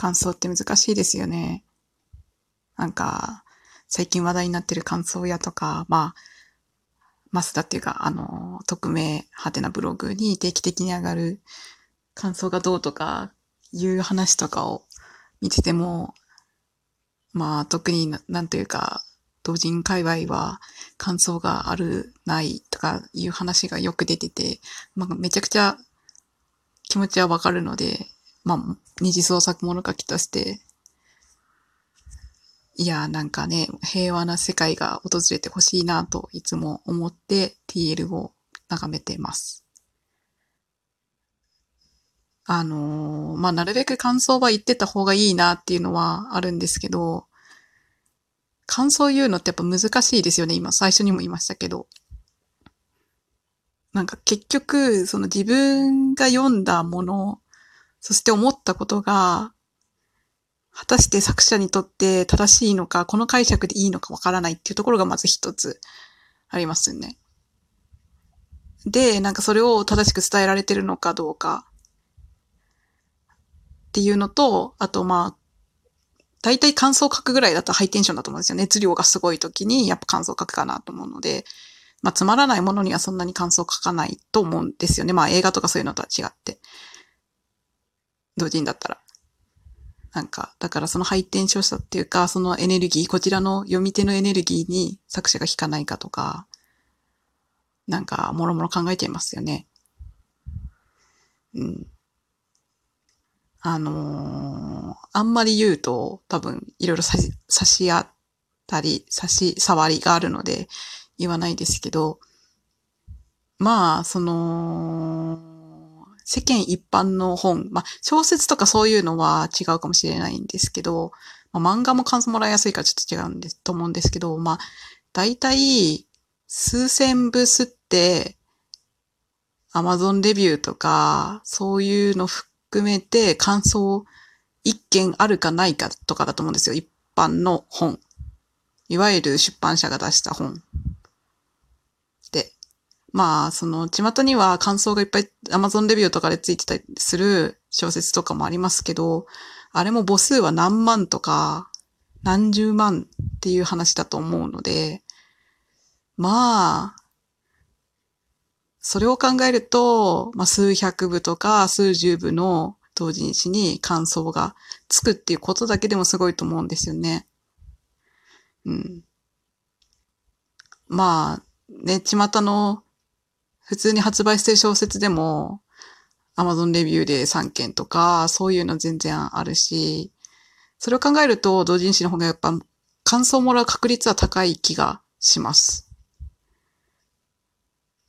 感想って難しいですよね。なんか、最近話題になってる感想やとか、まあ、マスダっていうか、あの、匿名派手なブログに定期的に上がる感想がどうとかいう話とかを見てても、まあ、特にななんというか、同人界隈は感想がある、ないとかいう話がよく出てて、まあ、めちゃくちゃ気持ちはわかるので、まあ、二次創作物書きとして、いや、なんかね、平和な世界が訪れてほしいなといつも思って TL を眺めてます。あのー、まあ、なるべく感想は言ってた方がいいなっていうのはあるんですけど、感想言うのってやっぱ難しいですよね。今、最初にも言いましたけど。なんか結局、その自分が読んだもの、そして思ったことが、果たして作者にとって正しいのか、この解釈でいいのかわからないっていうところがまず一つありますよね。で、なんかそれを正しく伝えられてるのかどうかっていうのと、あとまあ、大体感想を書くぐらいだったらハイテンションだと思うんですよ。熱量がすごい時にやっぱ感想を書くかなと思うので、まあつまらないものにはそんなに感想を書かないと思うんですよね。まあ映画とかそういうのとは違って。同人だったら。なんか、だからそのハイテンションさっていうか、そのエネルギー、こちらの読み手のエネルギーに作者が引かないかとか、なんか、もろもろ考えちゃいますよね。うん。あのー、あんまり言うと多分いろいろ差し、差し合ったり、差し障りがあるので言わないですけど、まあ、その、世間一般の本、まあ、小説とかそういうのは違うかもしれないんですけど、まあ、漫画も感想もらいやすいからちょっと違うんです、と思うんですけど、まあ、大体、数千部吸って、アマゾンレビューとか、そういうの含めて感想一件あるかないかとかだと思うんですよ。一般の本。いわゆる出版社が出した本。まあ、その、巷には感想がいっぱい Amazon レビューとかでついてたりする小説とかもありますけど、あれも母数は何万とか何十万っていう話だと思うので、まあ、それを考えると、まあ、数百部とか数十部の同人誌に感想がつくっていうことだけでもすごいと思うんですよね。うん。まあ、ね、巷の普通に発売してる小説でも、Amazon レビューで3件とか、そういうの全然あるし、それを考えると、同人誌の方がやっぱ感想をもらう確率は高い気がします。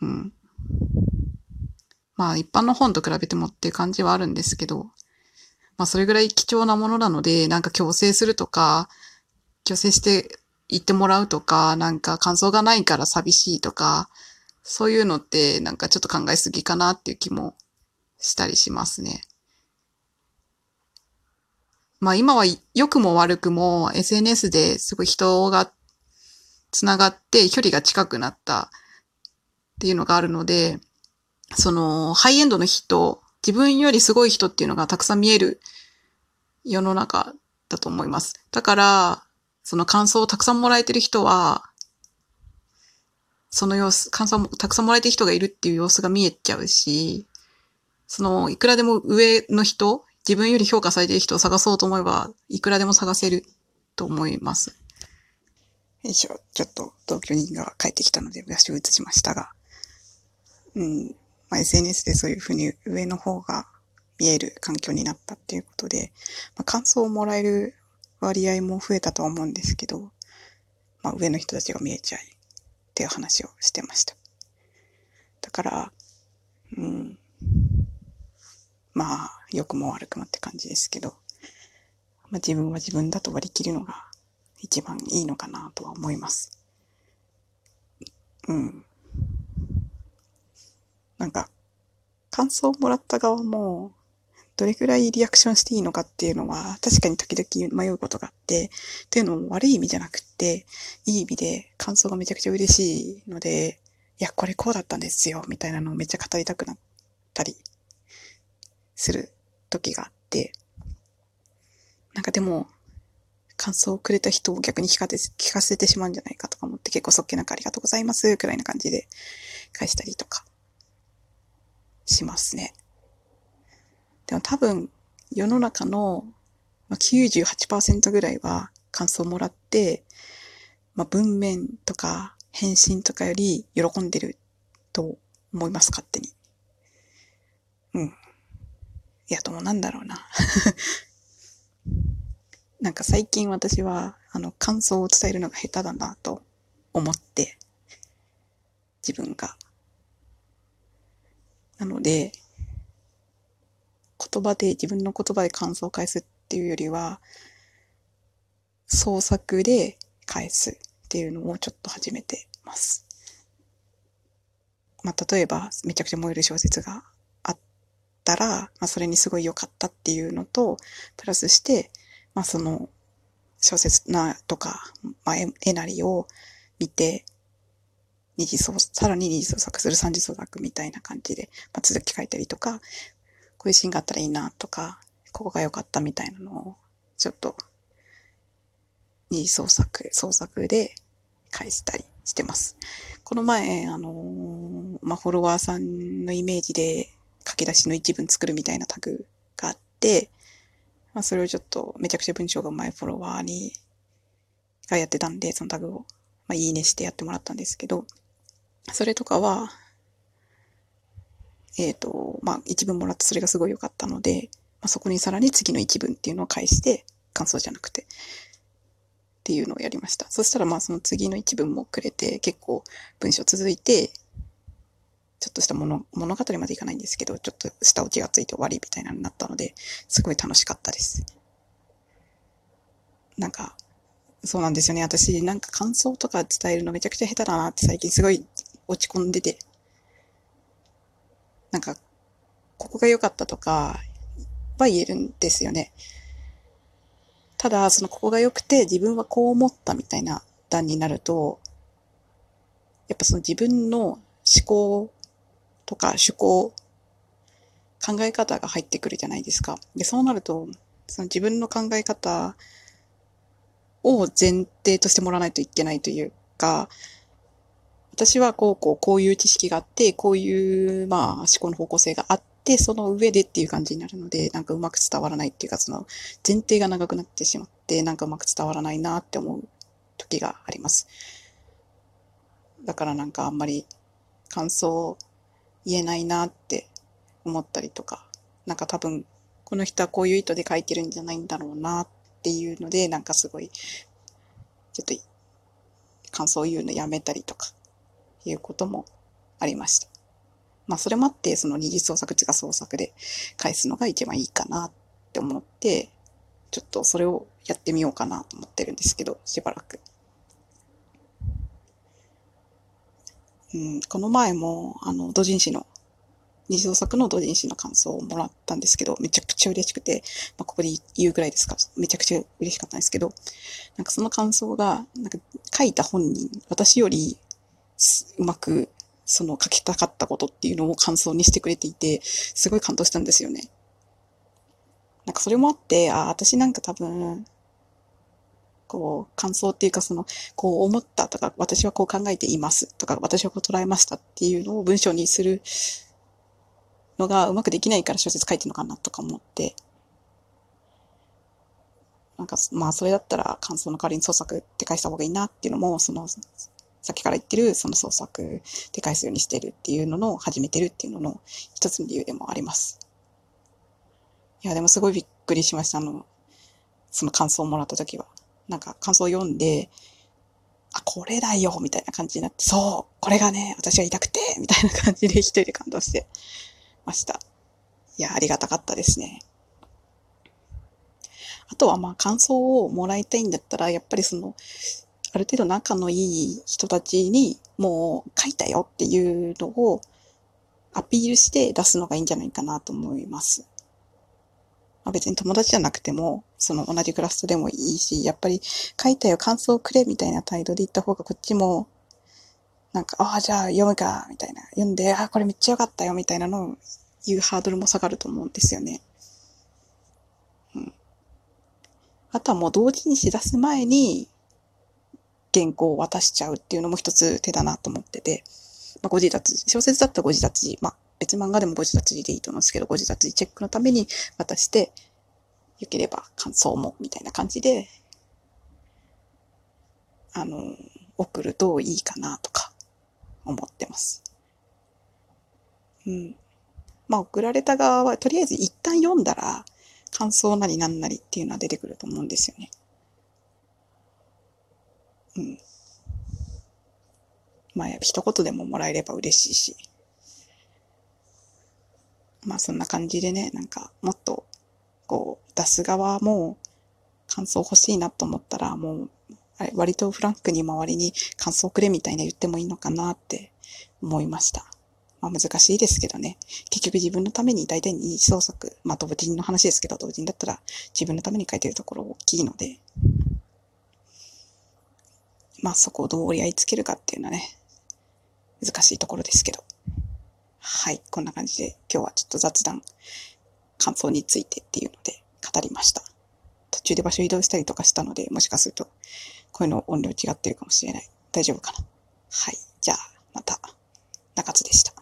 うん。まあ一般の本と比べてもっていう感じはあるんですけど、まあそれぐらい貴重なものなので、なんか強制するとか、強制して言ってもらうとか、なんか感想がないから寂しいとか、そういうのってなんかちょっと考えすぎかなっていう気もしたりしますね。まあ今は良くも悪くも SNS ですごい人が繋がって距離が近くなったっていうのがあるので、その、ハイエンドの人、自分よりすごい人っていうのがたくさん見える世の中だと思います。だから、その感想をたくさんもらえてる人は、その様子、感想もたくさんもらえてる人がいるっていう様子が見えちゃうし、その、いくらでも上の人、自分より評価されてる人を探そうと思えば、いくらでも探せると思います。よいしょ、ちょっと同居人が帰ってきたので、私を移しましたが。うん。まあ、SNS でそういうふうに上の方が見える環境になったっていうことで、まあ、感想をもらえる割合も増えたとは思うんですけど、まあ、上の人たちが見えちゃいっていう話をしてました。だから、うん。まあ、良くも悪くもって感じですけど、まあ、自分は自分だと割り切るのが一番いいのかなとは思います。うん。なんか、感想をもらった側も、どれくらいリアクションしていいのかっていうのは、確かに時々迷うことがあって、っていうのも悪い意味じゃなくて、いい意味で感想がめちゃくちゃ嬉しいので、いや、これこうだったんですよ、みたいなのをめっちゃ語りたくなったりする時があって、なんかでも、感想をくれた人を逆に聞かせ聞かせてしまうんじゃないかとか思って結構そっけなくありがとうございますくらいな感じで返したりとかしますね。でも多分世の中の98%ぐらいは感想をもらって、まあ、文面とか返信とかより喜んでると思います、勝手に。うん。いや、でもなんだろうな。なんか最近私は、あの、感想を伝えるのが下手だなと思って、自分が。なので、言葉で、自分の言葉で感想を返すっていうよりは、創作で返すっていうのをちょっと始めてます。まあ、例えば、めちゃくちゃ燃える小説があったら、まあ、それにすごい良かったっていうのと、プラスして、まあ、その、小説なとか、まあ、絵なりを見て、二次創、さらに二次創作する三次創作みたいな感じで、まあ、続き書いたりとか、こういうシーンがあったらいいなとか、ここが良かったみたいなのを、ちょっと、二次創作、創作で返したりしてます。この前、あのー、まあ、フォロワーさんのイメージで書き出しの一文作るみたいなタグがあって、まあ、それをちょっとめちゃくちゃ文章が上手いフォロワーに、がやってたんで、そのタグを、まあ、いいねしてやってもらったんですけど、それとかは、えっ、ー、と、まあ、一文もらってそれがすごい良かったので、まあ、そこにさらに次の一文っていうのを返して、感想じゃなくて、っていうのをやりました。そしたらまあその次の一文もくれて、結構文章続いて、ちょっとした物物語までいかないんですけど、ちょっと下オチがついて終わりみたいなのになったので、すごい楽しかったです。なんか、そうなんですよね。私、なんか感想とか伝えるのめちゃくちゃ下手だなって最近すごい落ち込んでて。なんか、ここが良かったとかは言えるんですよね。ただ、そのここが良くて自分はこう思ったみたいな段になると、やっぱその自分の思考とか趣向、考え方が入ってくるじゃないですか。で、そうなると、その自分の考え方を前提としてもらわないといけないというか、私はこうこうこういう知識があって、こういうまあ思考の方向性があって、その上でっていう感じになるので、なんかうまく伝わらないっていうか、その前提が長くなってしまって、なんかうまく伝わらないなって思う時があります。だからなんかあんまり感想言えないなって思ったりとか、なんか多分この人はこういう意図で書いてるんじゃないんだろうなっていうので、なんかすごい、ちょっと感想を言うのやめたりとか、いうこともありました。まあそれもあって、その二次創作地が創作で返すのが一番いいかなって思って、ちょっとそれをやってみようかなと思ってるんですけど、しばらく。うん、この前も、あの、同人誌の、二次創作の同人誌の感想をもらったんですけど、めちゃくちゃ嬉しくて、まあ、ここで言うぐらいですか、めちゃくちゃ嬉しかったんですけど、なんかその感想が、なんか書いた本人、私よりうまくその書きたかったことっていうのを感想にしてくれていて、すごい感動したんですよね。なんかそれもあって、あ、私なんか多分、こう、感想っていうかその、こう思ったとか、私はこう考えていますとか、私はこう捉えましたっていうのを文章にするのがうまくできないから小説書いてるのかなとか思って、なんか、まあそれだったら感想の代わりに創作って返した方がいいなっていうのも、その、さっきから言ってる、その創作で返すようにしてるっていうのの、始めてるっていうのの一つの理由でもあります。いや、でもすごいびっくりしました。あの、その感想をもらった時は。なんか感想を読んで、あ、これだよみたいな感じになって、そう、これがね、私が言いたくてみたいな感じで一人で感動してました。いや、ありがたかったですね。あとはまあ感想をもらいたいんだったら、やっぱりその、ある程度仲のいい人たちにもう書いたよっていうのをアピールして出すのがいいんじゃないかなと思います。まあ、別に友達じゃなくても、その同じクラストでもいいし、やっぱり書いたよ感想をくれみたいな態度で言った方がこっちも、なんか、ああ、じゃあ読むか、みたいな。読んで、ああ、これめっちゃ良かったよ、みたいなのを言うハードルも下がると思うんですよね。うん。とはもう同時にしだす前に原稿を渡しちゃうっていうのも一つ手だなと思ってて、まあ、ご自立小説だったらご自立、まあ、別漫画でもご自立でいいと思うんですけど、ご自立チェックのために渡して、よければ感想も、みたいな感じで、あの、送るといいかなとか思ってます。うん。まあ、送られた側は、とりあえず一旦読んだら、感想なりなんなりっていうのは出てくると思うんですよね。うん。まあ、一言でももらえれば嬉しいし。まあ、そんな感じでね、なんか、もっと、こう、出す側も、感想欲しいなと思ったら、もう、割とフランクに周りに感想くれみたいな言ってもいいのかなって思いました。まあ難しいですけどね。結局自分のために大体に創作、まあ同人の話ですけど、同人だったら自分のために書いてるところ大きいので、まあそこをどう折り合いつけるかっていうのはね、難しいところですけど。はい、こんな感じで今日はちょっと雑談、感想についてっていうので語りました。途中で場所移動したりとかしたので、もしかすると声の音量違ってるかもしれない。大丈夫かな？はい。じゃあ、また、中津でした。